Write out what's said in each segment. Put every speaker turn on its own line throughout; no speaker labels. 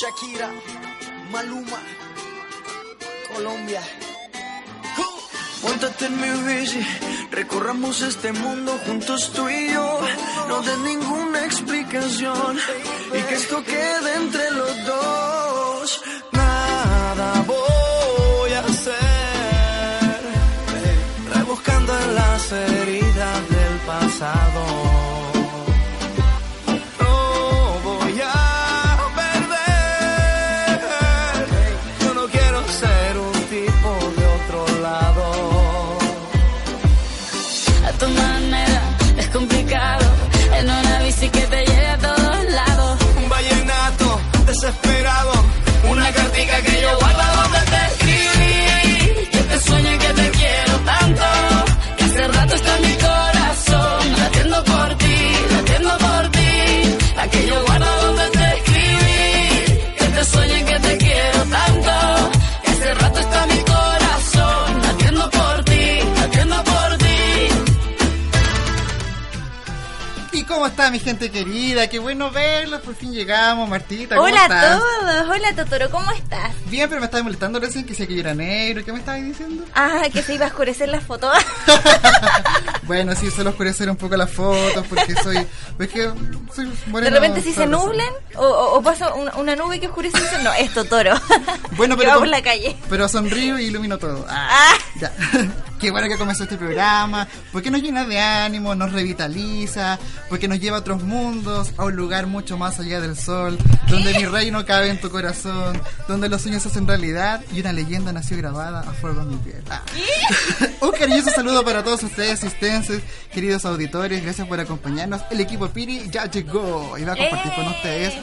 Shakira, Maluma, Colombia. Móntate en mi bici, recorramos este mundo juntos tú y yo. No des ninguna explicación y que esto quede entre los dos. Nada voy a hacer, rebuscando en las heridas del pasado.
¿Y
cómo está mi gente querida? Qué bueno verlos, por fin llegamos, Martita. ¿cómo
Hola a todos, hola Totoro, ¿cómo estás?
Bien, pero me estabas molestando recién que decía que yo era negro. ¿Qué me estabas diciendo?
Ah, que se iba a oscurecer la foto.
bueno, sí, suelo oscurecer un poco las fotos porque soy. Es que soy
De repente si se nublan o, o- pasa una, una nube que oscurece, dicen, no, es Totoro.
Bueno, pero, con-
la calle.
pero sonrío y ilumino todo. Ah,
Ah.
ya. Qué bueno que comenzó este programa, porque nos llena de ánimo, nos revitaliza, porque nos lleva a otros mundos, a un lugar mucho más allá del sol, donde mi reino cabe en tu corazón, donde los sueños se hacen realidad y una leyenda nació grabada a fuego en mi piel. Ah. un cariñoso saludo para todos ustedes, asistenses, queridos auditores, gracias por acompañarnos. El equipo Piri ya llegó y va a compartir con
¡Eh!
ustedes.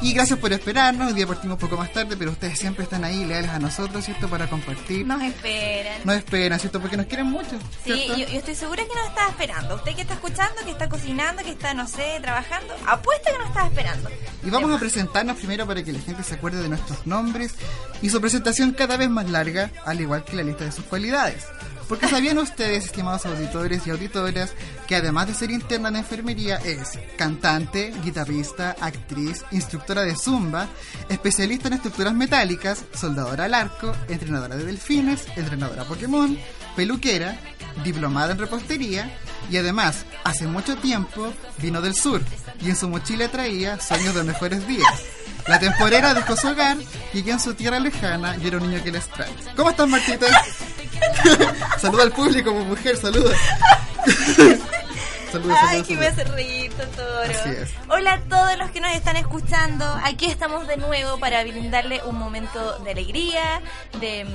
Y gracias por esperarnos. Hoy día partimos un poco más tarde, pero ustedes siempre están ahí leales a nosotros, ¿cierto? Para compartir.
Nos esperan.
Nos esperan, ¿cierto? Porque nos quieren mucho,
Sí, yo, yo estoy segura que nos estaba esperando. Usted que está escuchando, que está cocinando, que está, no sé, trabajando, apuesta que nos estaba esperando.
Y vamos a presentarnos primero para que la gente se acuerde de nuestros nombres y su presentación cada vez más larga, al igual que la lista de sus cualidades. Porque sabían ustedes, estimados auditores y auditoras, que además de ser interna en enfermería es cantante, guitarrista, actriz, instructora de zumba, especialista en estructuras metálicas, soldadora al arco, entrenadora de delfines, entrenadora Pokémon, peluquera, diplomada en repostería y además, hace mucho tiempo, vino del sur y en su mochila traía sueños de mejores días. La temporera dejó su hogar y aquí en su tierra lejana yo era un niño que les trae. ¿Cómo estás, Martita? saluda al público, pues, mujer, saluda. saluda,
Ay, que me hace reír, Totoro.
Así es.
Hola a todos los que nos están escuchando. Aquí estamos de nuevo para brindarle un momento de alegría, de,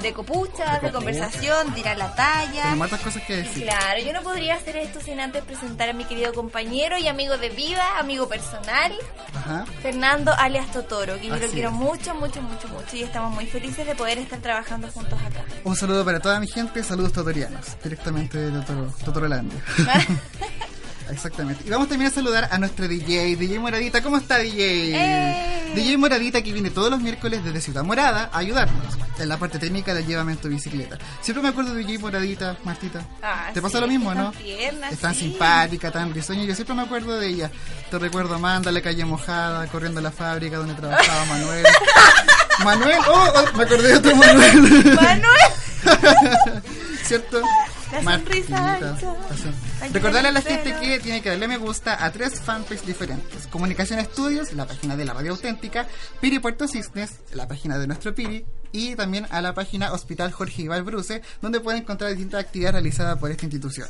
de copucha, de, conversación, tirar la talla.
Tenemos cosas que decir.
Claro, yo no podría hacer esto sin antes presentar a mi querido compañero y amigo de vida, amigo personal,
Ajá.
Fernando alias Totoro, que yo
Así
lo quiero
es.
mucho, mucho, mucho, mucho y estamos muy felices de poder estar trabajando juntos acá.
Un saludo para toda mi gente, saludos totorianos, directamente de Totoro, Totorolandia. Exactamente. Y vamos también a saludar a nuestro DJ, DJ Moradita. ¿Cómo está DJ?
¡Eh!
DJ Moradita que viene todos los miércoles desde Ciudad Morada a ayudarnos en la parte técnica del llevamiento de bicicleta. Siempre me acuerdo de DJ Moradita, Martita.
Ah,
¿Te
sí,
pasa lo mismo, no?
tierna,
es tan
sí.
simpática, tan risueña. Yo siempre me acuerdo de ella. Te recuerdo Amanda, la calle mojada, corriendo a la fábrica donde trabajaba Manuel. Manuel, oh, oh, me acordé de otro Manuel.
Manuel.
¿Cierto?
La sonrisa ancha.
Recordarle a la gente que tiene que darle me gusta a tres fanpages diferentes. Comunicación Estudios, la página de la radio auténtica, Piri Puerto Cisnes, la página de nuestro Piri, y también a la página Hospital Jorge Ibar Bruce, donde pueden encontrar distintas actividades realizadas por esta institución.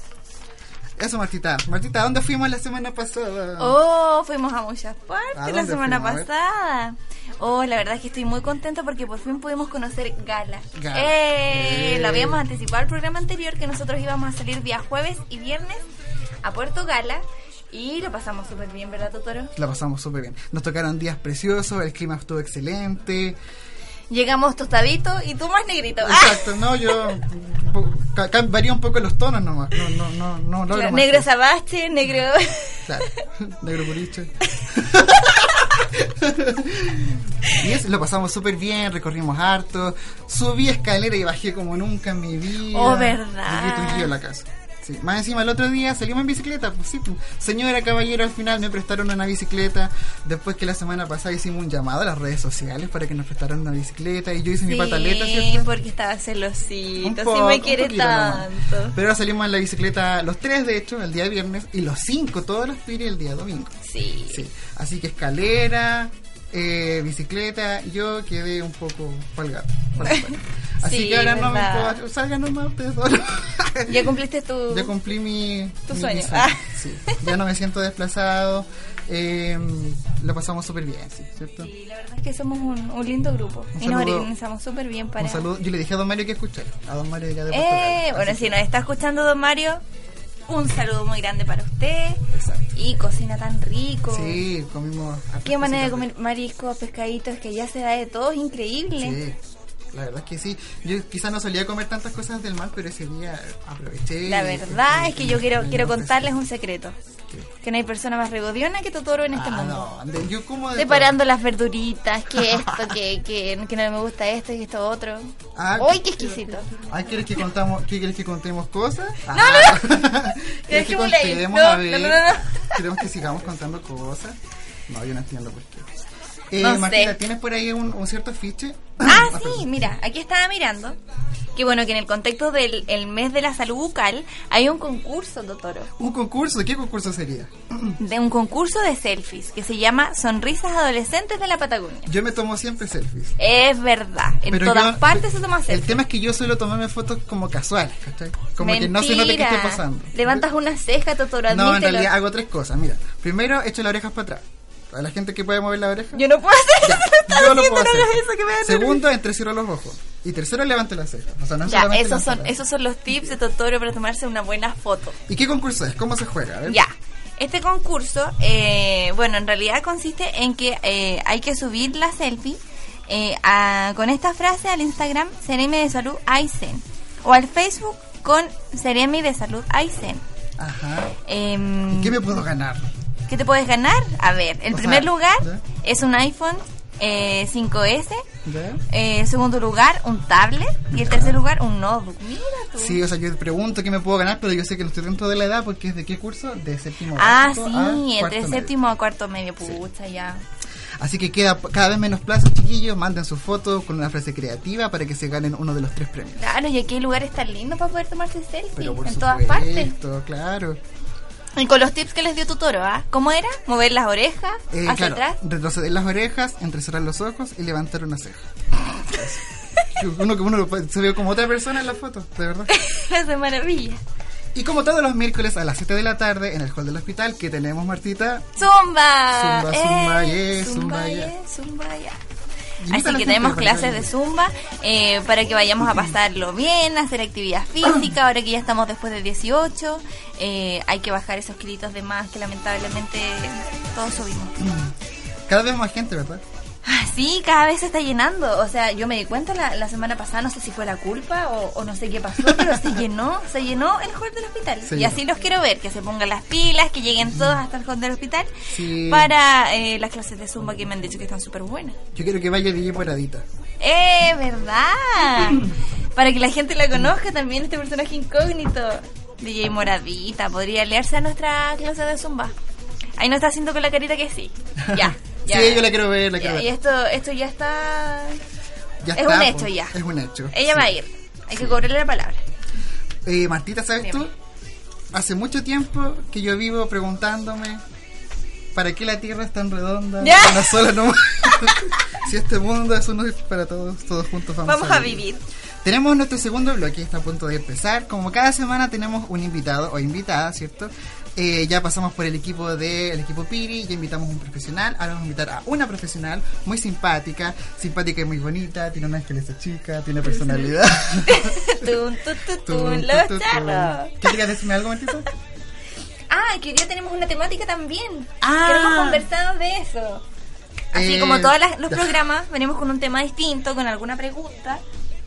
Eso, Martita. Martita, ¿dónde fuimos la semana pasada?
Oh, fuimos a muchas
¿A
partes la semana
fuimos?
Pasada. Oh, la verdad es que estoy muy contenta porque por fin pudimos conocer Gala.
Gala.
Eh,
Eh.
Lo habíamos anticipado el programa anterior que nosotros íbamos a salir día jueves y viernes a Puerto Gala y lo pasamos súper bien, ¿verdad, Totoro?
La pasamos súper bien. Nos tocaron días preciosos, el clima estuvo excelente.
Llegamos tostaditos y tú más negrito. ¡Ah!
Exacto, no, yo varía un poco los tonos nomás. No, no, no, no, logro
Claro,
más
negro sabache, negro...
Claro, negro boliche. y eso, lo pasamos súper bien, recorrimos harto, subí escalera y bajé como nunca en mi vida.
Oh, ¿verdad?
Llegué a la casa. Sí. Más encima el otro día salimos en bicicleta, pues sí, pues. señora caballero, al final me prestaron una bicicleta, después que la semana pasada hicimos un llamado a las redes sociales para que nos prestaran una bicicleta y yo hice mi pataleta,
Sí, porque estaba celosito,
poco,
me quiere
nomás.
tanto.
Pero ahora salimos en la bicicleta los tres, de hecho, el día viernes, y los cinco, todos los piri el día domingo.
Sí.
Sí, así que escalera, eh, bicicleta, yo quedé un poco palgado. Así
Sí,
que ahora no me puedo. Salgan nomás ustedes.
Ya cumpliste tu...
Ya cumplí mi,
Tu
mi
sueño. Ah.
Sí, ya no me siento desplazado. Eh, lo pasamos súper bien, sí, ¿cierto?
Sí, la verdad es que somos un, un lindo grupo
Un
y nos organizamos súper bien para...
Un saludo. Yo le dije a don Mario que escuchara. A don Mario de Puerto
Eh, bueno, si nos está escuchando don Mario, un saludo muy grande para usted.
Exacto.
Y cocina tan rico.
Sí, comimos.
Qué manera de comer mariscos, pescaditos, que ya se da de todo, es increíble.
Sí, la verdad es que sí. Yo quizás no solía comer tantas cosas del mar, pero ese día aproveché.
La verdad
y-
es que yo quiero quiero contarles un secreto.
¿Qué?
Que no hay persona más regodiona que Totoro en este
Ah,
mundo.
no, yo como de
Separando las verduritas, que esto, que, que, que no me gusta esto y esto otro.
Ah,
¡Uy,
¿qué-
exquisito!
Ay, ¿quieres que contamos, ¿qué quieres que contemos cosas? No. ¿Quieres que contemos?
No,
a ver.
no, no, no.
¿Queremos que sigamos contando cosas? No, yo no entiendo por qué. Eh,
No sé.
Martina, ¿tienes por ahí un, un cierto afiche?
Ah, sí, mira, aquí estaba mirando. Que bueno, que en el contexto del el mes de la salud bucal hay un concurso, Totoro.
Un concurso, ¿qué concurso sería?
De un concurso de selfies que se llama Sonrisas Adolescentes de la Patagonia.
Yo me tomo siempre selfies.
Es verdad, en
Pero
todas
yo-
partes se toma
El
selfies.
tema es que yo suelo tomarme fotos como casuales, ¿cachai? Como que no se note que
Mentira.
esté pasando.
Levantas una ceja, Totoro,
No, en realidad hago tres cosas. Mira, primero echo las orejas para atrás. A la gente que puede mover la oreja.
Yo no puedo hacer
Ya,
eso,
yo
diciendo,
puedo
no
hacer.
eso, que me.
Segundo, entrecierro los ojos. Y tercero, levante la ceja. O sea, no
Ya, esos son, esos son los tips de Totoro para tomarse una buena foto.
¿Y qué concurso es? ¿Cómo se juega? A ver.
Ya. Este concurso, eh, bueno, en realidad consiste en que eh, hay que subir la selfie eh, a- con esta frase al Instagram Seremi de Salud Aisen o al Facebook con Seremi de Salud Aisen.
Ajá.
Em,
¿Y qué me puedo ganar?
¿Qué te puedes ganar? A ver,
O
primer
sea,
lugar es un iPhone eh, 5S.
¿Ya?
Eh, segundo lugar, un tablet. Y en tercer lugar, un notebook. Mira tú.
Sí, o sea, yo pregunto qué me puedo ganar, pero yo sé que no estoy dentro de la edad porque es de qué curso? De séptimo
Ah,
básico a
sí, entre
medio.
séptimo a cuarto medio. Pucha, ya.
Así que queda cada vez menos plazo, chiquillos. Manden sus fotos con una frase creativa para que se ganen uno de los tres premios.
Claro, y aquí hay lugares tan lindos para poder tomarse selfie.
Pero por
en todas partes.
claro.
Y con los tips que les dio Tutoro, ¿ah? ¿Cómo era? Mover las orejas
Eh,
hacia
claro,
atrás.
retroceder las orejas, entrecerrar los ojos y levantar una ceja. uno que uno se ve como otra persona en la foto, de verdad.
Hace maravilla.
Y como todos los miércoles a las 7 de la tarde en el hall del hospital, que tenemos, Martita?
¡Zumba!
Zumba, zumba,
Eh,
yeah, zumba, yeah.
yeah, zumba, yeah. Así que tenemos clases de zumba eh, para que vayamos a pasarlo bien, hacer actividad física. Ahora que ya estamos después de 18, eh, hay que bajar esos kilitos de más que lamentablemente todos subimos.
Cada vez más gente, ¿verdad?
Ah, Sí, cada vez se está llenando. O sea, yo me di cuenta la, la semana pasada, no sé si fue la culpa o, o no sé qué pasó, pero se llenó, se llenó el hall del hospital.
Se
y
llenó.
así los quiero ver, que se pongan las pilas, que lleguen todos hasta el hall del hospital
Sí.
para eh, las clases de zumba que me han dicho que están súper buenas.
Yo quiero que vaya DJ Moradita.
¡Eh, verdad! Para que la gente la conozca también, este personaje incógnito. DJ Moradita, podría aliarse a nuestra clase de zumba. Ahí no está haciendo con la carita que sí. Ya. ya.
Sí, yo la quiero ver, la quiero
y
ver.
esto, esto ya está.
Ya
es
está,
un hecho
pues,
ya.
Es un hecho.
Ella
sí.
va a ir. Hay que cobrarle la palabra.
Eh, Martita, ¿sabes tú? Hace mucho tiempo que yo vivo preguntándome ¿para qué la Tierra es tan redonda?
Ya.
Una sola nomás. si este mundo es uno para todos, todos juntos vamos,
Vamos a vivir.
Tenemos nuestro segundo bloque, está a punto de empezar. Como cada semana tenemos un invitado o invitada, ¿cierto? Eh, ya pasamos por el equipo del equipo Piri, ya invitamos a un profesional, ahora vamos a invitar a una profesional muy simpática, simpática y muy bonita, tiene una esqueleta chica, tiene personalidad.
Tun, tu, tu,
Tun,
tun,
tun,
los
tun,
charros.
tun. ¿Quieres decirme algo, Martita?
Ah, que hoy día tenemos una temática también.
Ah.
Que hemos conversado de eso. Así
Eh,
como todos los programas, venimos con un tema distinto, con alguna pregunta.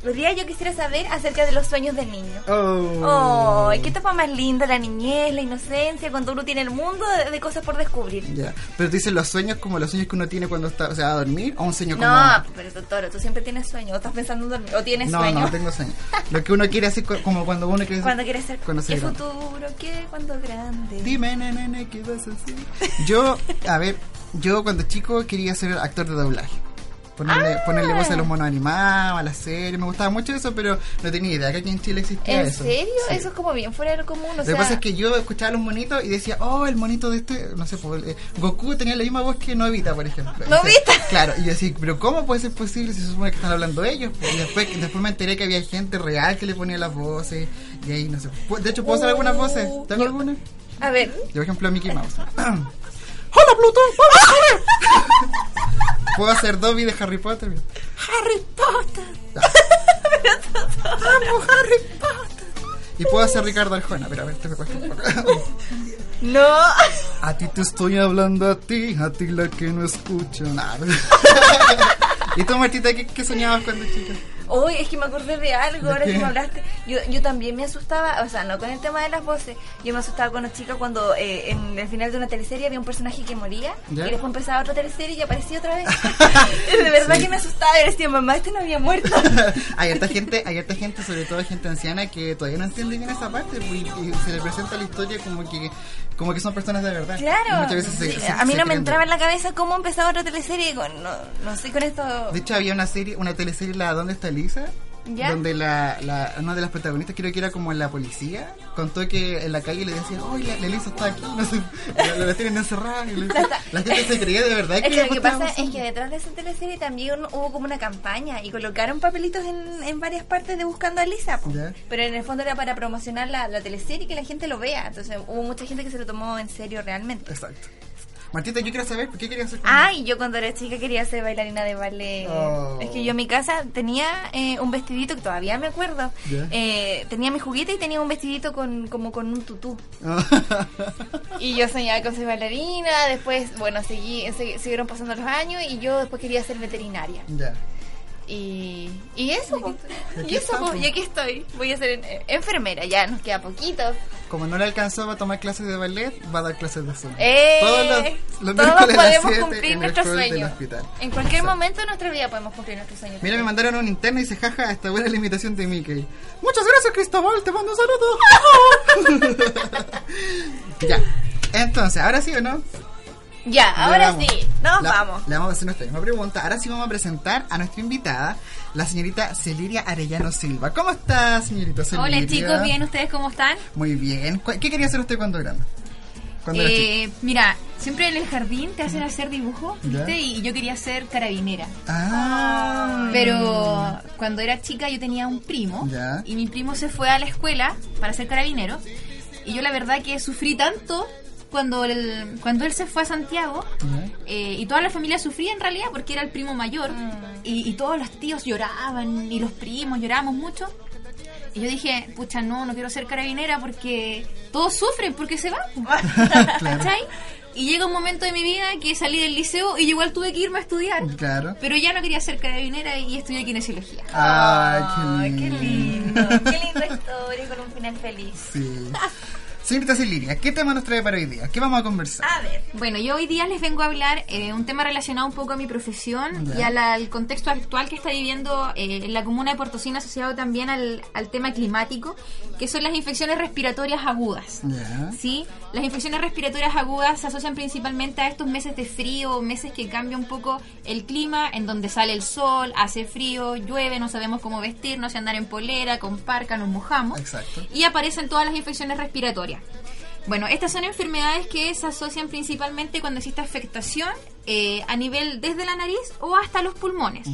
Hoy día yo quisiera saber acerca de los sueños del niño.
Oh.
Oh, qué etapa más linda, la niñez, la inocencia, cuando uno tiene el mundo de, de cosas por descubrir.
Ya. Pero tú dices los sueños como los sueños que uno tiene cuando está, o sea, a dormir, o un sueño como.
No, pero Toro, tú siempre tienes sueño, o estás pensando en dormir, o tienes
no,
sueño.
no tengo sueño. Lo que uno quiere hacer como cuando uno quiere
Cuando quieres ser
cuando
¿Qué
grande.
futuro? ¿Qué cuando grande?
Dime, nene, ¿qué vas a hacer? Yo, a ver, yo cuando chico quería ser actor de doblaje. Ponerle,
Ah.
ponerle voz a los monos animados, a las series, me gustaba mucho eso, pero no tenía idea que aquí en Chile existía
¿En
eso.
serio?
Sí.
Eso es como bien fuera de lo común, o
Lo
sea...
que pasa es que yo escuchaba a los monitos y decía, oh, el monito de este, no sé, pues, eh, Goku tenía la misma voz que Novita, por ejemplo.
¿Novita?
Claro, y yo decía, pero ¿cómo puede ser posible si se supone que están hablando ellos? Y después, después me enteré que había gente real que le ponía las voces, y ahí no sé. De hecho, ¿puedo hacer algunas voces? ¿Tengo alguna?
A ver,
Yo, por ejemplo, Mickey Mouse. ¡Hola, Pluto! ¡Vamos a correr! Puedo hacer Dobby de Harry Potter.
Harry Potter.
¡Vamos, Harry Potter! Y puedo hacer Ricardo Arjona, pero a ver, te me cuesta un poco.
No.
A ti te estoy hablando a ti, a ti la que no escucho nada. ¿Y tú, Martita, qué, qué soñabas cuando chica?
Uy, es que me acordé de algo
¿De
ahora
qué?
que me hablaste. Yo, yo también me asustaba, o sea, no con el tema de las voces. Yo me asustaba cuando chica cuando eh, en el final de una teleserie había un personaje que moría
¿Ya?
y después empezaba otra teleserie y aparecía otra vez. de verdad
Sí.
que me asustaba. Y decía, mamá, este no había muerto.
hay harta gente, hay harta gente, sobre todo gente anciana, que todavía no entiende bien esa parte pues, y, y se le presenta la historia como que como que son personas de verdad.
Claro.
muchas veces se-
Sí,
se-
a mí no me entraba en la cabeza cómo empezaba otra teleserie. Con, no, no sé, con esto.
De hecho, había una serie, una teleserie, la ¿Dónde está Lisa?
¿Ya?
Donde la, la, una de las protagonistas, creo que era como la policía, contó que en la calle le decían, oye, la, la Lisa está aquí, no sé, la, la tienen encerrada. y le- la gente se creía de verdad
Es que lo que pasa es que detrás de esa teleserie también hubo como una campaña y colocaron papelitos en, en varias partes de Buscando a Lisa. po.
Ya.
Pero en el fondo era para promocionar la, la teleserie y que la gente lo vea. Entonces hubo mucha gente que se lo tomó en serio realmente.
Exacto. Martita, yo quiero saber, ¿por qué querías hacer cuando-
Ah, yo cuando era chica quería ser bailarina de ballet.
Oh.
Es que yo en mi casa tenía eh, un vestidito que todavía me acuerdo. Eh, tenía mi juguete y tenía un vestidito con como con un tutú. Y yo soñaba con ser bailarina, después, bueno, seguí, siguieron pasando los años y yo después quería ser veterinaria.
ya.
Y, y eso.
Y aquí
y eso,
está,
y aquí estoy. Voy a ser eh, enfermera, ya nos queda poquito.
Como no le alcanzó a tomar clases de ballet, va a dar clases de zumba.
¡Eh!
Todos los, los
Todos
miércoles a las
podemos
7
cumplir sueños.
hospital.
En cualquier
Exacto.
momento de nuestra vida podemos cumplir nuestros sueños.
Mira, me mandaron un interno y dice, jaja, esta buena la imitación de Mickey. Muchas gracias, Cristóbal, te mando un saludo. ya. Entonces, ¿ahora sí o no?
Ya, ahora
damos.
sí, nos
La-
vamos.
Le vamos a hacer nuestra misma pregunta. Ahora sí vamos a presentar a nuestra invitada, la señorita Celiria Arellano Silva. ¿Cómo está, señorita Celiria?
Hola chicos, bien, ¿ustedes cómo están?
Muy bien. ¿Cu- ¿Qué quería hacer usted cuando grande?
Eh, mira, siempre en el jardín te hacen hacer dibujos,
Ya.
¿viste? Y yo quería ser carabinera.
Ah.
Pero cuando era chica yo tenía un primo
Ya.
y mi primo se fue a la escuela para ser carabinero y yo la verdad que sufrí tanto cuando él, cuando él se fue a Santiago eh, y toda la familia sufría en realidad porque era el primo mayor
Mm.
y, y todos los tíos lloraban y los primos llorábamos mucho. Y yo dije, pucha, no, no quiero ser carabinera porque todos sufren porque se van. ¿Cachai? Y llega un momento de mi vida que salí del liceo y yo igual tuve que irme a estudiar.
Claro.
Pero ya no quería ser carabinera y estudié kinesiología.
Ay,
Ay,
qué
qué
lindo.
lindo. Qué linda historia con un final feliz.
Sí. Señorita Celiria, ¿qué tema nos trae para hoy día? ¿Qué vamos a conversar?
A ver.
Bueno, yo hoy día les vengo a hablar eh, un tema relacionado un poco a mi profesión
Ya.
y al, al contexto actual que está viviendo eh, en la comuna de Puerto Cine asociado también al, al tema climático, que son las infecciones respiratorias agudas. ¿sí? Las infecciones respiratorias agudas se asocian principalmente a estos meses de frío, meses que cambia un poco el clima, en donde sale el sol, hace frío, llueve, no sabemos cómo vestirnos, si andar en polera, con parca, nos mojamos.
Exacto.
Y aparecen todas las infecciones respiratorias. Bueno, estas son enfermedades que se asocian principalmente cuando existe afectación eh, a nivel desde la nariz o hasta los pulmones.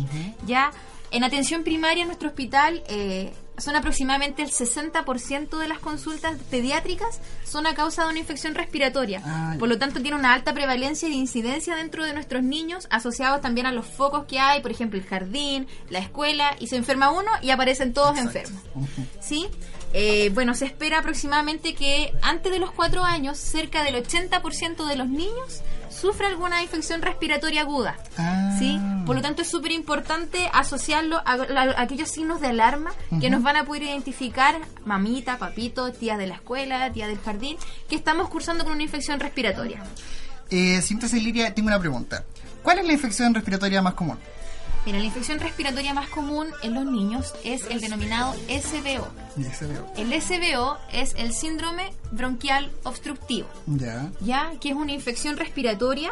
Ya en atención primaria en nuestro hospital eh, son aproximadamente el 60% de las consultas pediátricas son a causa de una infección respiratoria.
Ah,
por lo tanto, tiene una alta prevalencia de incidencia dentro de nuestros niños, asociados también a los focos que hay, por ejemplo, el jardín, la escuela, y se enferma uno y aparecen todos
Exacto.
enfermos. ¿sí? eh, bueno, se espera aproximadamente que antes de los cuatro años, cerca del 80% de los niños sufre alguna infección respiratoria aguda.
Ah.
¿sí? Por lo tanto, es súper importante asociarlo a, a- a aquellos signos de alarma que nos van a poder identificar mamita, papito, tía de la escuela, tía del jardín, que estamos cursando con una infección respiratoria.
Eh, síntesis Liria, tengo una pregunta. ¿Cuál es la infección respiratoria más común?
Mira, la infección respiratoria más común en los niños es el denominado SBO. El SBO es el síndrome bronquial obstructivo.
Ya.
ya que es una infección respiratoria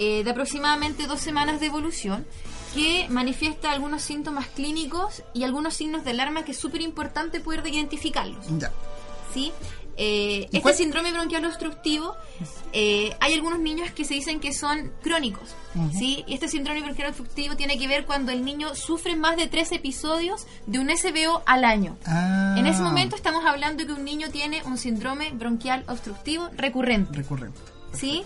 eh, de aproximadamente dos semanas de evolución que manifiesta algunos síntomas clínicos y algunos signos de alarma que es súper importante poder identificarlos.
Ya.
¿sí? Eh,
¿Y
este
cuál-
síndrome bronquial obstructivo, eh, hay algunos niños que se dicen que son crónicos, ¿sí? Y este síndrome bronquial obstructivo tiene que ver cuando el niño sufre más de tres episodios de un SBO al año.
Ah.
En ese momento estamos hablando que un niño tiene un síndrome bronquial obstructivo recurrente,
Recurrente.
¿sí?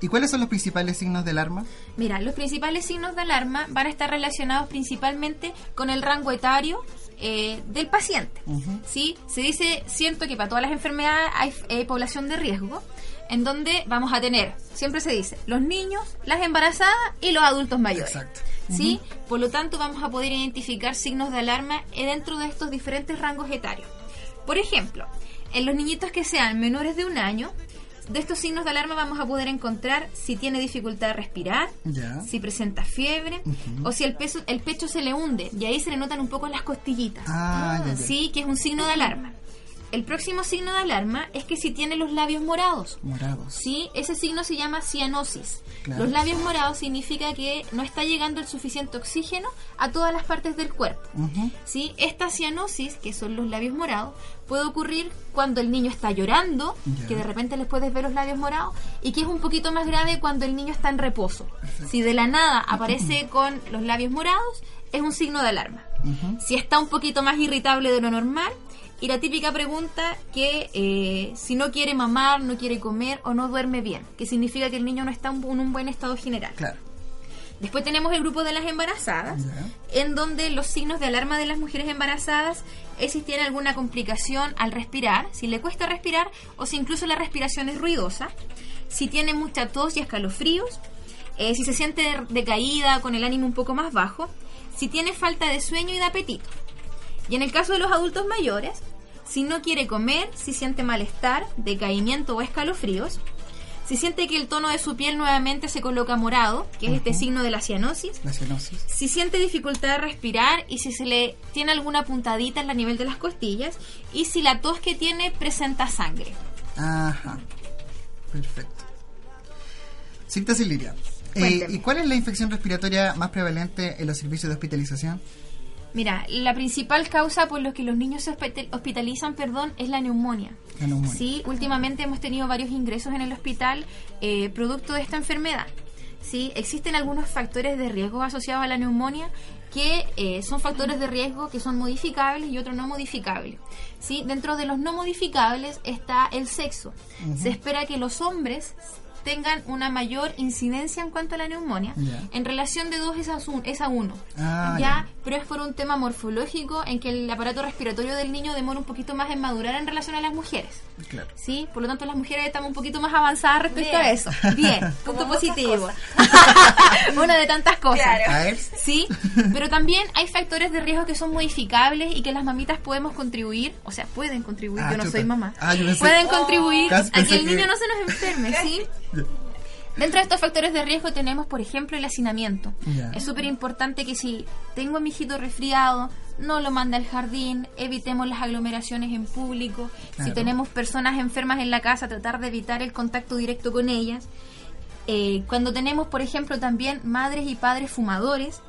¿Y cuáles son los principales signos de alarma?
Mira, los principales signos de alarma van a estar relacionados principalmente con el rango etario eh, del paciente. ¿sí? Se dice, siento que para todas las enfermedades hay eh, población de riesgo, en donde vamos a tener, siempre se dice, los niños, las embarazadas y los adultos mayores.
Exacto.
¿sí? Por lo tanto, vamos a poder identificar signos de alarma eh, dentro de estos diferentes rangos etarios. Por ejemplo, en los niñitos que sean menores de un año, de estos signos de alarma vamos a poder encontrar si tiene dificultad de respirar, si presenta fiebre o si el, peso, el pecho se le hunde y ahí se le notan un poco las costillitas.
Ah, ya.
Sí, que es un signo de alarma. El próximo signo de alarma es que si tiene los labios morados.
Morados.
Sí, ese signo se llama cianosis.
Claro.
Los labios morados significa que no está llegando el suficiente oxígeno a todas las partes del cuerpo. ¿sí? Esta cianosis, que son los labios morados, puede ocurrir cuando el niño está llorando, que de repente les puedes ver los labios morados, y que es un poquito más grave cuando el niño está en reposo. Si de la nada aparece con los labios morados, es un signo de alarma. Si está un poquito más irritable de lo normal, y la típica pregunta que eh, si no quiere mamar, no quiere comer o no duerme bien, que significa que el niño no está en un- en un buen estado general.
Claro.
Después tenemos el grupo de las embarazadas, en donde los signos de alarma de las mujeres embarazadas es si tiene alguna complicación al respirar, si le cuesta respirar o si incluso la respiración es ruidosa, si tiene mucha tos y escalofríos, eh, si se siente decaída con el ánimo un poco más bajo, si tiene falta de sueño y de apetito. Y en el caso de los adultos mayores, si no quiere comer, si siente malestar, decaimiento o escalofríos, si siente que el tono de su piel nuevamente se coloca morado, que es este signo de la cianosis,
La cianosis.
si siente dificultad de respirar y si se le tiene alguna puntadita en la nivel de las costillas y si la tos que tiene presenta sangre.
Ajá. Perfecto. Síntesis Liria. Eh,
Cuénteme.
¿Y cuál es la infección respiratoria más prevalente en los servicios de hospitalización?
Mira, la principal causa por la que los niños se hospital- hospitalizan, perdón, es la neumonía.
La neumonía.
Sí, últimamente hemos tenido varios ingresos en el hospital eh, producto de esta enfermedad. Sí, existen algunos factores de riesgo asociados a la neumonía que eh, son factores de riesgo que son modificables y otros no modificables. Sí, dentro de los no modificables está el sexo. Se espera que los hombres tengan una mayor incidencia en cuanto a la neumonía
Ya.
en relación de dos es a, un- es a uno.
Ah,
ya, pero es por un tema morfológico en que el aparato respiratorio del niño demora un poquito más en madurar en relación a las mujeres.
Claro.
¿Sí? Por lo tanto, las mujeres estamos un poquito más avanzadas respecto
Bien.
a eso. Bien, punto positivo. Una de tantas cosas.
Claro.
Sí, pero también hay factores de riesgo que son modificables y que las mamitas podemos contribuir, o sea, pueden contribuir,
Ah,
yo no
chuta.
soy mamá,
Ah, yo pensé-
pueden contribuir
Casi
a que el niño
que-
no se nos enferme, ¿sí? Dentro de estos factores de riesgo tenemos, por ejemplo, el hacinamiento. Es súper importante que si tengo a mi hijito resfriado, no lo mande al jardín, evitemos las aglomeraciones en público.
Claro.
Si tenemos personas enfermas en la casa, tratar de evitar el contacto directo con ellas. Eh, cuando tenemos, por ejemplo, también madres y padres fumadores,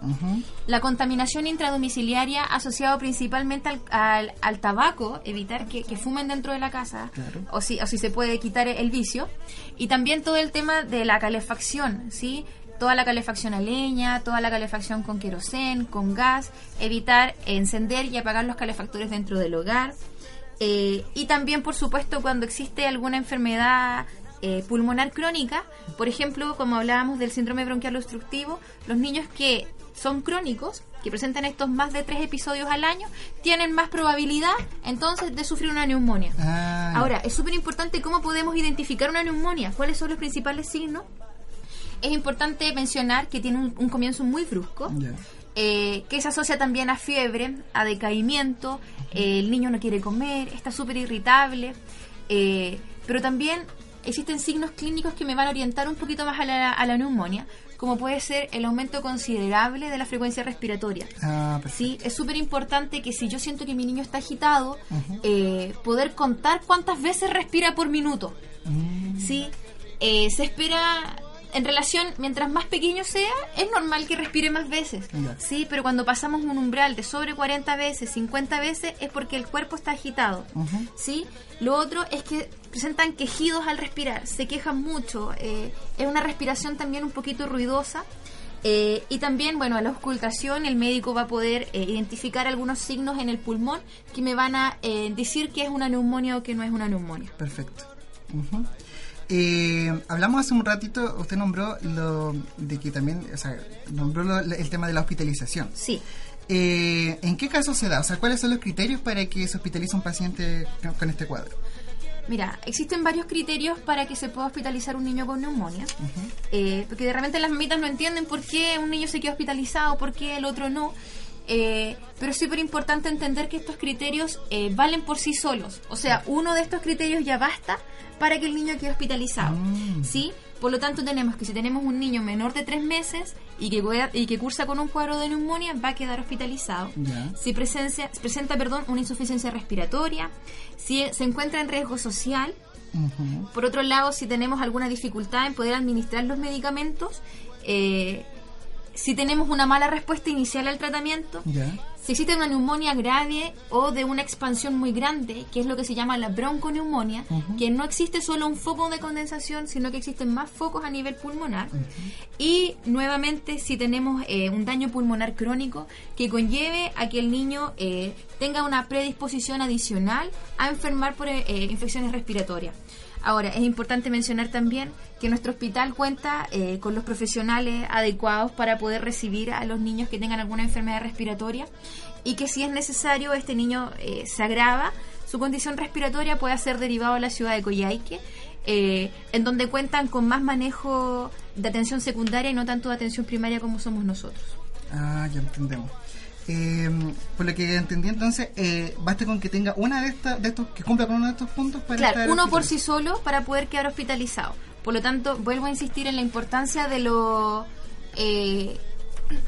la contaminación intradomiciliaria asociado principalmente al, al- al tabaco, evitar que, que fumen dentro de la casa,
Claro.
o, si, o si se puede quitar el vicio, y también todo el tema de la calefacción, ¿sí? Toda la calefacción a leña, toda la calefacción con querosén, con gas, evitar encender y apagar los calefactores dentro del hogar. Eh, y también, por supuesto, cuando existe alguna enfermedad eh, pulmonar crónica, por ejemplo, como hablábamos del síndrome bronquial obstructivo, los niños que son crónicos que presentan estos más de tres episodios al año, tienen más probabilidad entonces de sufrir una neumonía.
Ah,
Ahora, es súper importante cómo podemos identificar una neumonía, cuáles son los principales signos. Es importante mencionar que tiene un, un comienzo muy brusco, eh, que se asocia también a fiebre, a decaimiento, eh, el niño no quiere comer, está súper irritable, eh, pero también existen signos clínicos que me van a orientar un poquito más a la, a la neumonía, como puede ser el aumento considerable de la frecuencia respiratoria.
Ah.
Sí, es súper importante que si yo siento que mi niño está agitado, eh, poder contar cuántas veces respira por minuto.
Mm.
Sí, Eh, se espera en relación, mientras más pequeño sea, es normal que respire más veces. Sí, pero cuando pasamos un umbral de sobre 40 veces, 50 veces, es porque el cuerpo está agitado. ¿sí? Lo otro es que presentan quejidos al respirar, se quejan mucho, eh, es una respiración también un poquito ruidosa. eh, y también, bueno, a la auscultación el médico va a poder eh, identificar algunos signos en el pulmón que me van a eh, decir que es una neumonía o que no es una neumonía.
Perfecto. Eh, hablamos hace un ratito, usted nombró lo de que también, o sea, nombró lo- el tema de la hospitalización.
Sí.
Eh, ¿En qué caso se da? O sea, ¿cuáles son los criterios para que se hospitalice un paciente con, con este cuadro?
Mira, existen varios criterios para que se pueda hospitalizar un niño con neumonía, Eh, porque de repente las mamitas no entienden por qué un niño se queda hospitalizado, por qué el otro no. Eh, pero es súper importante entender que estos criterios eh, valen por sí solos. O sea, uno de estos criterios ya basta para que el niño quede hospitalizado.
Mm.
¿Sí? Por lo tanto, tenemos que si tenemos un niño menor de tres meses y que, y que cursa con un cuadro de neumonía, va a quedar hospitalizado.
Ya.
Si presencia, presenta perdón, una insuficiencia respiratoria, si se encuentra en riesgo social,
Ujú.
por otro lado, si tenemos alguna dificultad en poder administrar los medicamentos, eh, si tenemos una mala respuesta inicial al tratamiento, si existe una neumonía grave o de una expansión muy grande, que es lo que se llama la bronconeumonía, que no existe solo un foco de condensación, sino que existen más focos a nivel pulmonar. Y nuevamente, si tenemos eh, un daño pulmonar crónico que conlleve a que el niño eh, tenga una predisposición adicional a enfermar por eh, eh, infecciones respiratorias. Ahora, es importante mencionar también que nuestro hospital cuenta eh, con los profesionales adecuados para poder recibir a los niños que tengan alguna enfermedad respiratoria y que si es necesario este niño eh, se agrava, su condición respiratoria puede ser derivado a la ciudad de Coyhaique, eh, en donde cuentan con más manejo de atención secundaria y no tanto de atención primaria como somos nosotros.
Ah, ya entendemos. Eh, por lo que entendí entonces, eh, basta con que tenga una de estas, de estos, que cumpla con uno de estos puntos para
Claro,
estar
uno por sí solo para poder quedar hospitalizado. Por lo tanto, vuelvo a insistir en la importancia de lo eh,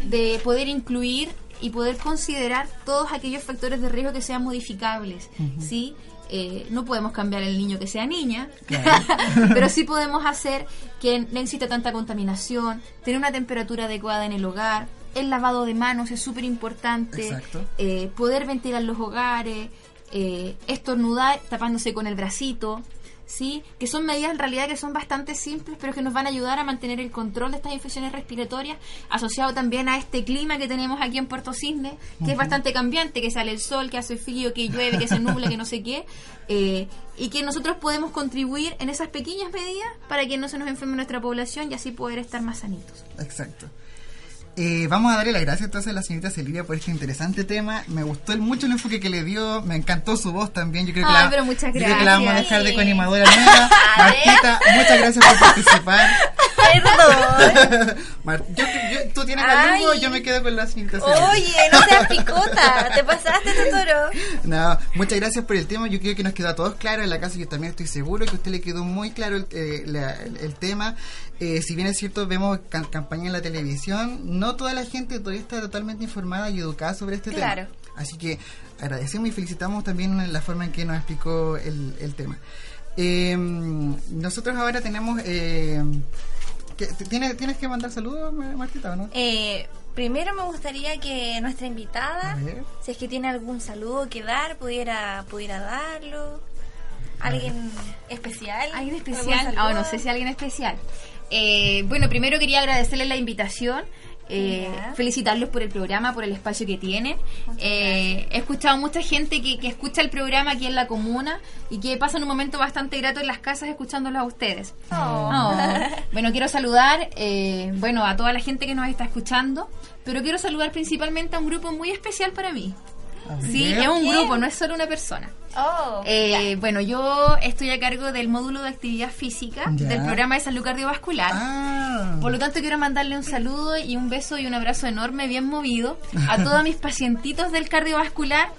de poder incluir y poder considerar todos aquellos factores de riesgo que sean modificables, ¿sí? Eh, no podemos cambiar el niño que sea niña, pero sí podemos hacer que no exista tanta contaminación, tener una temperatura adecuada en el hogar, el lavado de manos es súper importante, eh, poder ventilar los hogares, eh, estornudar tapándose con el bracito, ¿sí? Que son medidas en realidad que son bastante simples, pero que nos van a ayudar a mantener el control de estas infecciones respiratorias, asociado también a este clima que tenemos aquí en Puerto Cisne, que es bastante cambiante, que sale el sol, que hace frío, que llueve, que se nubla, que no sé qué, eh, y que nosotros podemos contribuir en esas pequeñas medidas para que no se nos enferme nuestra población y así poder estar más sanitos.
Exacto. Eh, vamos a darle las gracias entonces a la señorita Silvia por este interesante tema. Me gustó el- mucho el enfoque que le dio, me encantó su voz también. Yo creo que,
Ay,
la,
pero muchas
yo creo que la vamos a
gracias.
dejar de coanimadora nueva. Martita, muchas gracias por participar. Tú tienes
Ay.
algo, yo me quedo con la Silvia.
Oye, no seas picota. Te pasaste, Totoro.
No, muchas gracias por el tema. Yo creo que nos quedó a todos claro. En la casa yo también estoy seguro que a usted le quedó muy claro el, eh, la- el- el tema. Eh, si bien es cierto, vemos ca- campaña en la televisión, no toda la gente todavía está totalmente informada y educada sobre este
Claro.
tema. Así que agradecemos y felicitamos también la forma en que nos explicó el, el tema. Eh, nosotros ahora tenemos... Eh, ¿tienes, ¿Tienes que mandar saludos, Martita, o no?
Eh, primero me gustaría que nuestra invitada, si es que tiene algún saludo que dar, pudiera, pudiera darlo. ¿Alguien especial?
¿Alguien
¿Algún
especial? Ah, no sé si alguien especial. Eh, bueno, primero quería agradecerle la invitación. Eh, felicitarlos por el programa, por el espacio que tienen. Eh, he escuchado mucha gente que, que escucha el programa aquí en la comuna y que pasan un momento bastante grato en las casas escuchándolos a ustedes. Oh. Bueno, quiero saludar, eh, bueno, a toda la gente que nos está escuchando, pero quiero saludar principalmente a un grupo muy especial para mí. Sí, es un grupo, no es solo una persona.
Oh,
Eh, bueno, yo estoy a cargo del módulo de actividad física
Ya.
del programa de salud cardiovascular.
Ah.
Por lo tanto, quiero mandarle un saludo y un beso y un abrazo enorme, bien movido, a todos mis pacientitos del cardiovascular,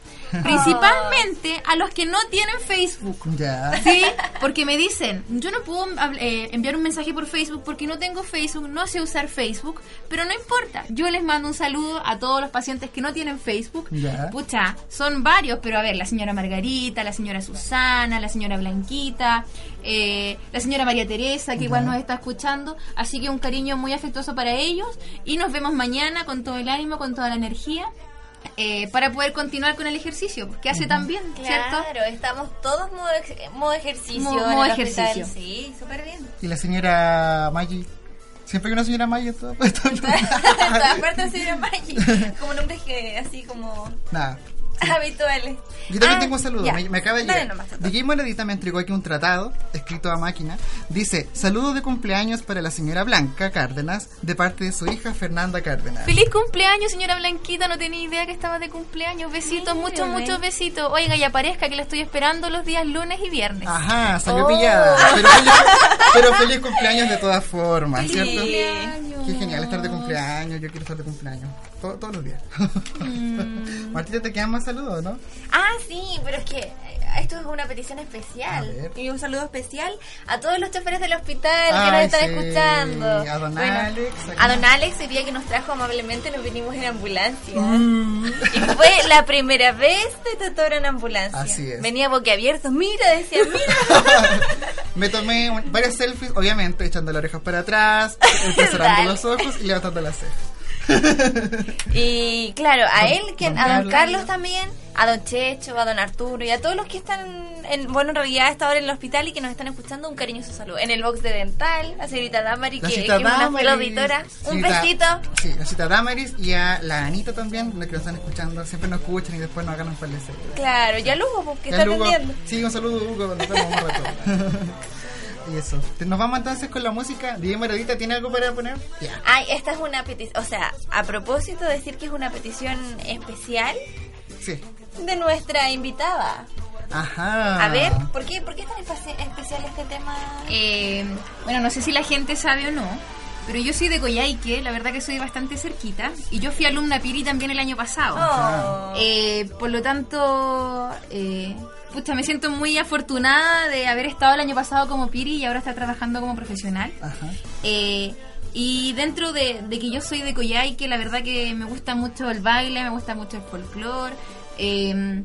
principalmente a los que no tienen Facebook.
Ya.
Sí, porque me dicen, yo no puedo eh, enviar un mensaje por Facebook porque no tengo Facebook, no sé usar Facebook, pero no importa. Yo les mando un saludo a todos los pacientes que no tienen Facebook.
Ya.
Pucha, son varios, pero a ver, la señora Margarita, la señora Susana, la señora Blanquita, eh, la señora María Teresa, que igual nos está escuchando. Así que un cariño muy afectuoso para ellos y nos vemos mañana con todo el ánimo, con toda la energía. eh, para poder continuar con el ejercicio, que hace tan bien, ¿cierto?
Claro, estamos todos modo, ex- modo ejercicio.
Mo-
en
modo
el hospital.
ejercicio.
Sí, súper bien.
Y la señora Maggie. Siempre hay una señora Maggie en
en todas partes señora Maggie. Como nombres que así como
Nada.
Habituales.
Yo también
Ah,
tengo un saludo, me, me acaba de llegar.
nomás.
DJ Moradita me entregó aquí un tratado, escrito a máquina. Dice, saludos de cumpleaños para la señora Blanca Cárdenas, de parte de su hija Fernanda Cárdenas.
Feliz cumpleaños, señora Blanquita. No tenía idea que estaba de cumpleaños. Besitos,
Sí,
muchos,
bebé.
muchos besitos. Oiga, y aparezca que la estoy esperando los días lunes y viernes.
Ajá, salió
Oh.
pillada. Pero feliz, pero feliz cumpleaños de todas formas,
Sí.
¿cierto?
Cumpleaños.
Qué genial estar de cumpleaños, yo quiero estar de cumpleaños. To- todos los días.
Mm.
Martita, ¿te quedan más saludos, no?
Ah, sí, pero es que eh, esto es una petición especial. Y un saludo especial a todos los choferes del hospital que nos están
sí.
escuchando.
A don Alex, aquí.
A don Alex, el día que nos trajo amablemente, nos vinimos en ambulancia.
Mm.
Y fue la primera vez de Totoro en ambulancia.
Así es.
Venía boquiabierto. Mira, decía, mira.
Me tomé un- varias selfies, obviamente, echando las orejas para atrás, cerrando los ojos y levantando las cejas.
Y claro, a él, quien, a don
Carlos.
También, a don Checho, a don Arturo y a todos los que están, en, bueno, en realidad hasta ahora en el hospital y que nos están escuchando, un cariñoso saludo. En el box de dental, a señorita Damari,
La
que, que es una
Damaris,
auditora. Un
cita-
besito.
Sí, la cita Damaris y a la Anita también, la que nos están escuchando. Siempre nos escuchan y después nos hagan un falecer.
Claro, ya Lugo, porque
Ya,
está atendiendo.
Sí, un saludo, Hugo, nos vemos un rato. Y eso. Nos vamos entonces con la música. DJ Moradita, ¿tiene algo para poner? Ya.
Ay, esta es una petición, o sea, a propósito de decir que es una petición especial
Sí.
de nuestra invitada.
Ajá.
A ver, ¿por qué, por qué es tan espe- especial este tema?
Eh, bueno, no sé si la gente sabe o no, pero yo soy de Coyhaique, la verdad que soy bastante cerquita, y yo fui alumna Piri también el año pasado.
Oh.
Eh, por lo tanto, eh, pucha, me siento muy afortunada de haber estado el año pasado como Piri y ahora estar trabajando como profesional.
Ajá.
Eh, y dentro de, de que yo soy de Coyhaique, la verdad que me gusta mucho el baile, me gusta mucho el folclore. Eh,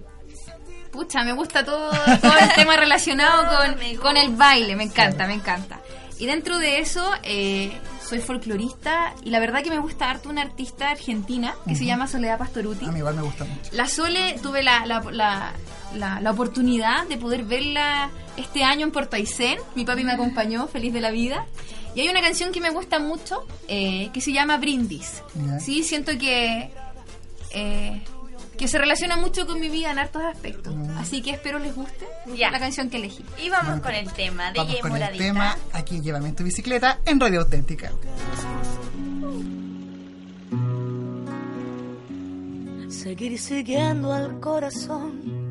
pucha, me gusta todo, todo el tema relacionado con, con el baile, me encanta, me encanta. Y dentro de eso, eh, soy folclorista y la verdad que me gusta harto una artista argentina que se llama Soledad Pastoruti.
A mí igual me gusta mucho.
La Sole tuve la, la, la, la- la oportunidad de poder verla este año en Puerto Aysén. Mi papi me acompañó, feliz de la vida. Y hay una canción que me gusta mucho eh, que se llama Brindis. Sí, siento que, eh, que se relaciona mucho con mi vida en hartos aspectos. Así que espero les guste
Ya.
la canción que elegí.
Y vamos con el tema,
Vamos
DJ
con
Moradita.
el tema Aquí llévame en tu bicicleta en Radio Auténtica.
Seguir siguiendo al corazón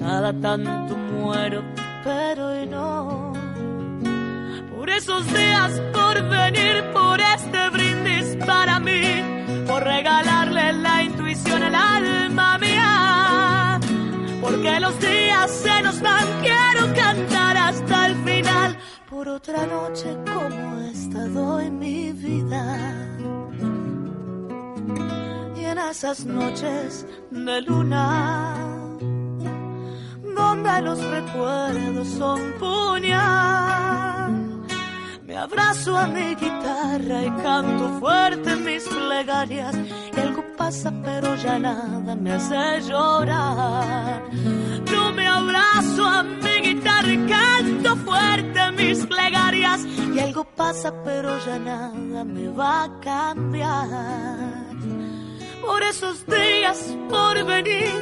Cada tanto muero, pero hoy no. Por esos días, por venir, por este brindis para mí, por regalarle la intuición al alma mía. Porque los días se nos van, quiero cantar hasta el final. Por otra noche como esta doy mi vida. Y en esas noches de luna los recuerdos son puñal. Me abrazo a mi guitarra y canto fuerte mis plegarias. Y algo pasa, pero ya nada me hace llorar. Yo me abrazo a mi guitarra y canto fuerte mis plegarias. Y algo pasa, pero ya nada me va a cambiar. Por esos días, por venir,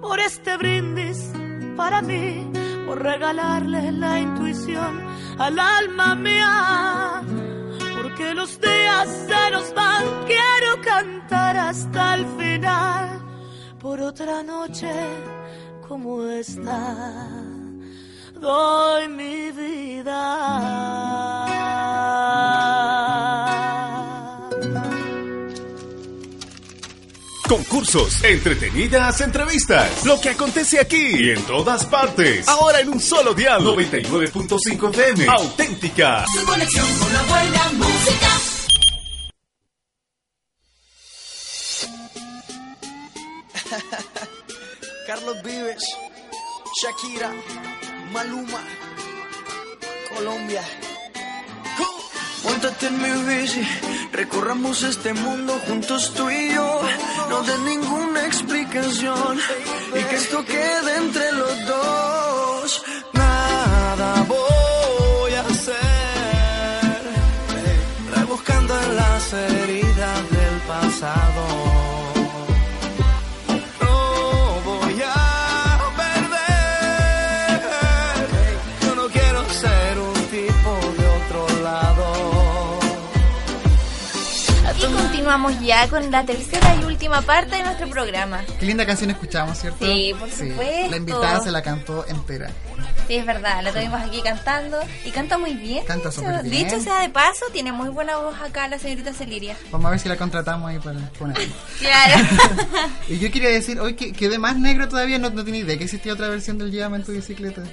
por este brindis para mí por regalarle la intuición al alma mía. Porque los días se nos van, quiero cantar hasta el final. Por otra noche como esta, doy mi vida.
Concursos, entretenidas entrevistas, lo que acontece aquí y en todas partes. Ahora en un solo dial 99.5 FM. Auténtica.
Su conexión con la buena música.
Carlos Vives, Shakira, Maluma, Colombia. Montate en mi bici, recorramos este mundo juntos tú y yo. No des ninguna explicación y que esto quede entre los dos. Nada voy a hacer, rebuscando en las heridas del pasado.
Continuamos ya con la tercera y última parte de nuestro programa.
Qué linda canción escuchamos, ¿cierto?
Sí, por supuesto.
La invitada se la cantó entera.
Sí, es verdad, la tuvimos aquí cantando y canta muy bien.
Canta
dicho-
súper bien.
Dicho sea de paso, tiene muy buena voz acá la señorita Celiria.
Vamos a ver si la contratamos ahí para poner.
Claro.
y yo quería decir, hoy que quedé más negro todavía, no, no tenía idea que existía otra versión del Llévame en tu bicicleta.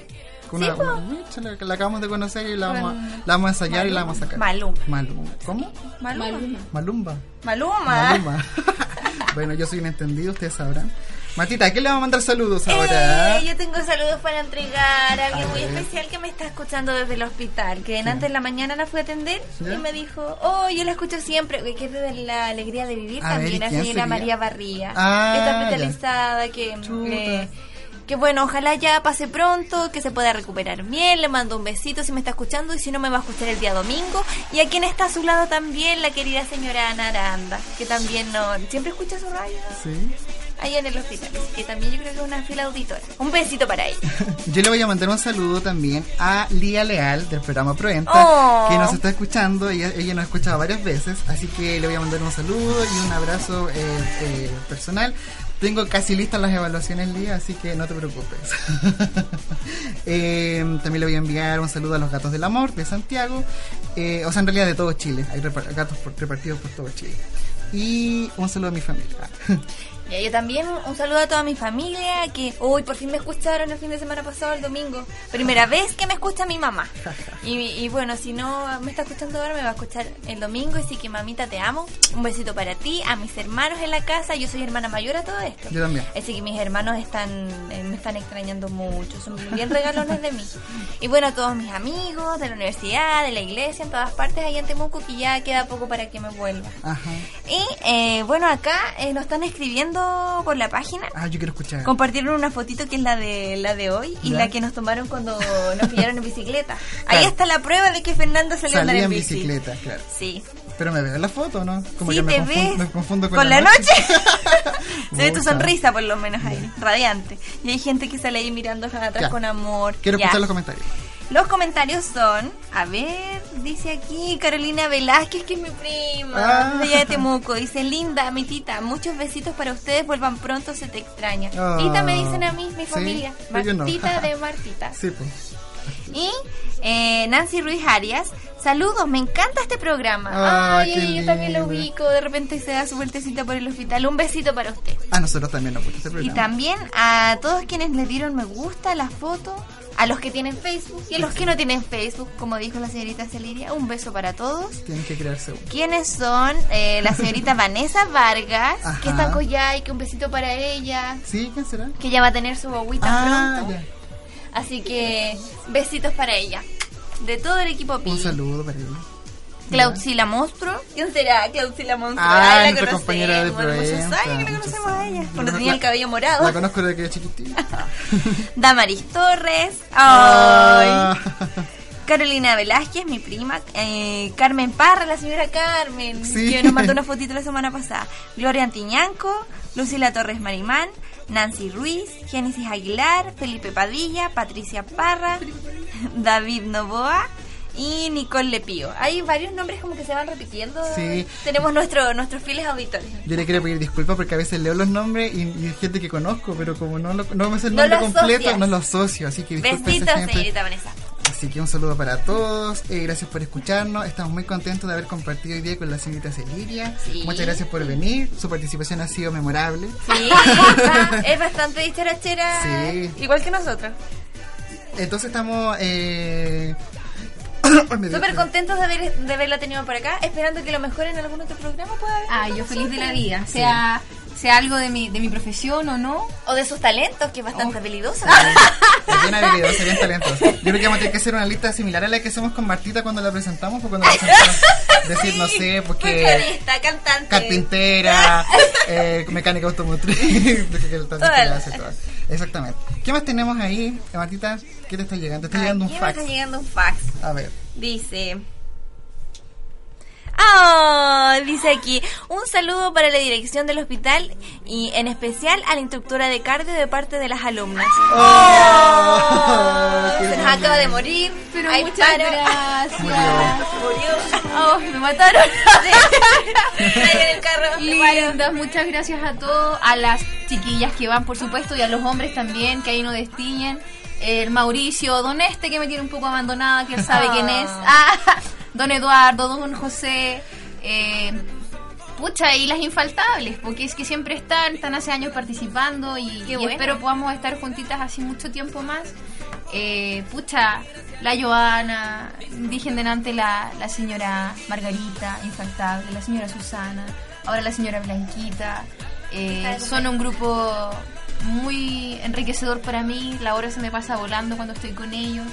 Con
Sí,
una- una- la, la acabamos de conocer y la vamos, a, la vamos a ensayar y la vamos a sacar.
Maluma.
Maluma. ¿Cómo?
Maluma.
Malumba.
Maluma.
Maluma. bueno, yo soy un entendido, ustedes sabrán. Matita, ¿a quién le vamos a mandar saludos ahora?
Eh, yo tengo saludos para entregar a alguien muy especial que me está escuchando desde el hospital. Que antes en la mañana la fui a atender
¿Ya?
y me dijo, oh, yo la escucho siempre, que es de la alegría de vivir
A ver,
también,
¿y
la señora
sería?
María Barría.
Ah,
que está
ya.
hospitalizada, que,
Chuta.
eh, que bueno, ojalá ya pase pronto, que se pueda recuperar bien. Le mando un besito si me está escuchando y si no me va a escuchar el día domingo. Y a quien está a su lado también, la querida señora Ana Aranda, que también no, siempre escucha su radio.
Sí.
allá en el hospital. Que también yo creo que es una fila auditora. Un besito para ella.
Yo le voy a mandar un saludo también a Lía Leal del programa Proenta,
Oh.
que nos está escuchando. Ella, ella nos ha escuchado varias veces, así que le voy a mandar un saludo y un abrazo eh, eh, personal. Tengo casi listas las evaluaciones, Lía, así que no te preocupes. Eh, también le voy a enviar un saludo a los gatos del amor de Santiago, eh, o sea, en realidad de todo Chile. Hay gatos repartidos por todo Chile. Y un saludo a mi familia.
Y yo también un saludo a toda mi familia que, uy, por fin me escucharon el fin de semana pasado, el domingo. Primera vez que me escucha mi mamá. Y, y bueno, si no me está escuchando ahora, me va a escuchar el domingo. Así que, mamita, te amo. Un besito para ti, a mis hermanos en la casa. Yo soy hermana mayor a todo esto.
Yo también.
Así que mis hermanos están eh, me están extrañando mucho. Son bien regalones de mí. Y bueno, a todos mis amigos de la universidad, de la iglesia, en todas partes, ahí en Temuco, que ya queda poco para que me vuelva.
Ajá.
Y eh, bueno, acá eh, nos están escribiendo por la página.
Ah, yo quiero escuchar.
Compartieron una fotito que es la de la de hoy y
Ya.
la que nos tomaron cuando nos pillaron en bicicleta. Ahí está la prueba de que Fernando salió a andar en
en
bici.
bicicleta, claro.
Sí.
Pero me veo en la foto, ¿no? Como
sí,
que me
te
confun-
ves
me confundo con,
con la noche. Se ve tu sonrisa por lo menos ahí, radiante. Y hay gente que sale ahí mirando atrás
Ya.
con amor.
Quiero
Ya.
escuchar los comentarios.
Los comentarios son, a ver, dice aquí Carolina Velázquez, que es mi prima,
Ah.
de Temuco. Dice, linda, mi tita, muchos besitos para ustedes, vuelvan pronto, se te extraña.
Ah.
Tita me dicen a mí, mi familia.
no.
Martita de Martita.
Sí, pues.
Y eh, Nancy Ruiz Arias, saludos, me encanta este programa.
Ay,
Ay, yo también lo ubico, de repente se da su vueltecita por el hospital. Un besito para usted.
A nosotros también nos gusta este
Y
programa.
también a todos quienes le dieron me gusta a la foto, a los que tienen Facebook y a los que no tienen Facebook, como dijo la señorita Celiria, un beso para todos.
Tienen que crearse uno.
¿Quiénes son? Eh, la señorita Vanessa Vargas,
Ajá.
que está en Coyhai, que un besito para ella,
¿Sí? ¿Quién será?
que ya va a tener su guaguita
Ah,
pronto.
ya.
Así que besitos para ella. De todo el equipo
Un
Pi.
saludo para él.
Claudzila Monstruo. ¿Quién será Claudzila Monstruo?
Ah,
Ay,
nuestra compañera de
conocemos, muchos años que la conocemos a ella. Cuando
La-
tenía el cabello morado.
La conozco desde que era chiquitita.
Damaris Torres. Ay.
Ah.
Carolina Velázquez, mi prima. eh, Carmen Parra, la señora Carmen,
Sí.
que nos mandó una fotito la semana pasada. Gloria Antiñanco, Lucila Torres Marimán, Nancy Ruiz, Génesis Aguilar, Felipe Padilla, Patricia Parra, David Novoa y Nicole Lepío. Hay varios nombres como que se van repitiendo.
Sí.
Tenemos nuestro, nuestros fieles auditores.
Yo le quiero pedir disculpas porque a veces leo los nombres y, y gente que conozco, pero como no, lo- no me sé el
No
nombre completo,
asocias.
no lo asocio. Así que
Besitos, señorita Vanessa.
Así que un saludo para todos. eh, gracias por escucharnos. Estamos muy contentos de haber compartido hoy día con la señorita Celiria.
Sí.
Muchas gracias por venir. Su participación ha sido memorable.
Sí, es bastante dicharachera,
Sí.
igual que nosotros.
Entonces estamos... Eh...
Súper contentos de, haber, de haberla tenido por acá, esperando que lo mejor en algún otro programa pueda haber.
Ah, yo feliz de la vida, sea, sea algo de mi, de mi profesión o no.
O de sus talentos, que es bastante habilidosa.
Es bien habilidosa, bien talentosa. Yo creo que vamos a tener que hacer una lista similar a la que hacemos con Martita cuando la presentamos, porque cuando la presentamos, decir, no sé, porque
Folclorista, cantante.
carpintera, eh, mecánica automotriz. Exactamente. ¿Qué más tenemos ahí, Martita? ¿Qué te está llegando? Te está llegando un
Aquí me
fax.
está llegando un fax.
A ver.
Dice. Ah, dice aquí, un saludo para la dirección del hospital y en especial a la instructora de cardio de parte de las alumnas.
Oh, qué
Se nos acaba de morir,
Pero
Ay,
muchas
paro.
gracias.
Murió.
Oh, me mataron.
En el carro.
Lindas, muchas gracias a todos, a las chiquillas que van, por supuesto, y a los hombres también, que ahí no destiñen. El Mauricio, don este que me tiene un poco abandonada, que él sabe quién es. Ah, don Eduardo, don José. Eh, pucha, y las infaltables, porque es que siempre están, están hace años participando y, y espero podamos estar juntitas así mucho tiempo más. Eh, pucha, la Joana, dije delante la, la señora Margarita, infaltable, la señora Susana, ahora la señora Blanquita. Eh, son un grupo muy enriquecedor para mí, la hora se me pasa volando cuando estoy con ellos.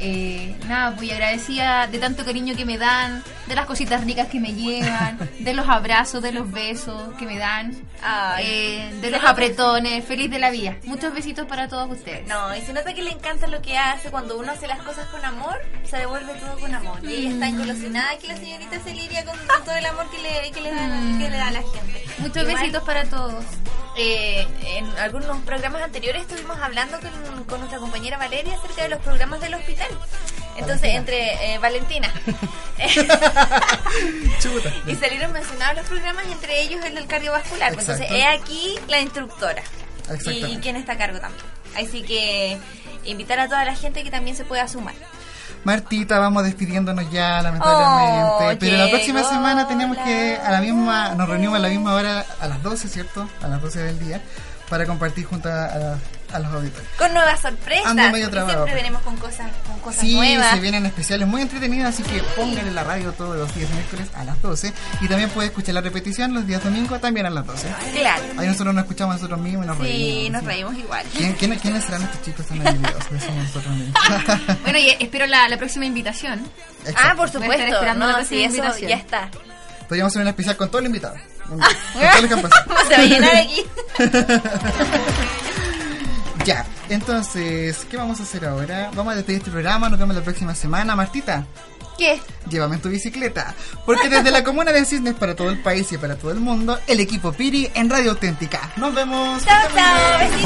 Eh, nada, pues agradecida de tanto cariño que me dan, de las cositas ricas que me llevan, de los abrazos, de los besos que me dan,
Ay.
eh, de los apretones, feliz de la vida. Muchos besitos para todos ustedes.
No, y se nota que le encanta lo que hace. Cuando uno hace las cosas con amor, se devuelve todo con amor. Y ella está engolosinada que la señorita Celiria con, con todo el amor que le, que le, da, que le da a la gente.
Muchos
Igual,
besitos para todos.
Eh, en algunos programas anteriores estuvimos hablando con, con nuestra compañera Valeria acerca de los programas del hospital. Entonces, entre eh, Valentina.
Chuta.
y salieron mencionados los programas, entre ellos el del cardiovascular.
Exacto.
Entonces, he aquí la instructora. Y, quién está a cargo también. Así que invitar a toda la gente que también se pueda sumar.
Martita, vamos despidiéndonos ya, lamentablemente.
Oh,
Pero la próxima semana tenemos que a la misma, nos reunimos a la misma hora, a las 12, ¿cierto? A las 12 del día, para compartir junto a, a- a los auditores.
Con nuevas sorpresas.
Ando medio trabado,
siempre
pero-
venimos con cosas, con cosas
Sí,
nuevas.
se vienen especiales muy entretenidos, así que pónganle la radio todos los días miércoles a las 12. Y también puede escuchar la repetición los días domingos también a las 12.
Claro.
Ahí nosotros nos escuchamos a nosotros mismos y nos
Sí,
reímos.
nos
¿sí?
reímos igual.
¿Quién- quién- ¿Quiénes serán estos chicos tan nosotros mismos.
Bueno, y espero la, la próxima invitación.
Ah, por supuesto.
esperando
No,
la
sí, eso ya está.
Podríamos hacer un especial con todos los invitados. Con todos los que han pasado.
Se va a llenar aquí.
Ya, entonces, ¿qué vamos a hacer ahora? Vamos a despedir este programa, nos vemos la próxima semana. Martita,
¿Qué?
llévame en tu bicicleta. Porque desde la comuna de Cisnes para todo el país y para todo el mundo, el equipo Piri en Radio Auténtica. Nos vemos.
Chao, chao.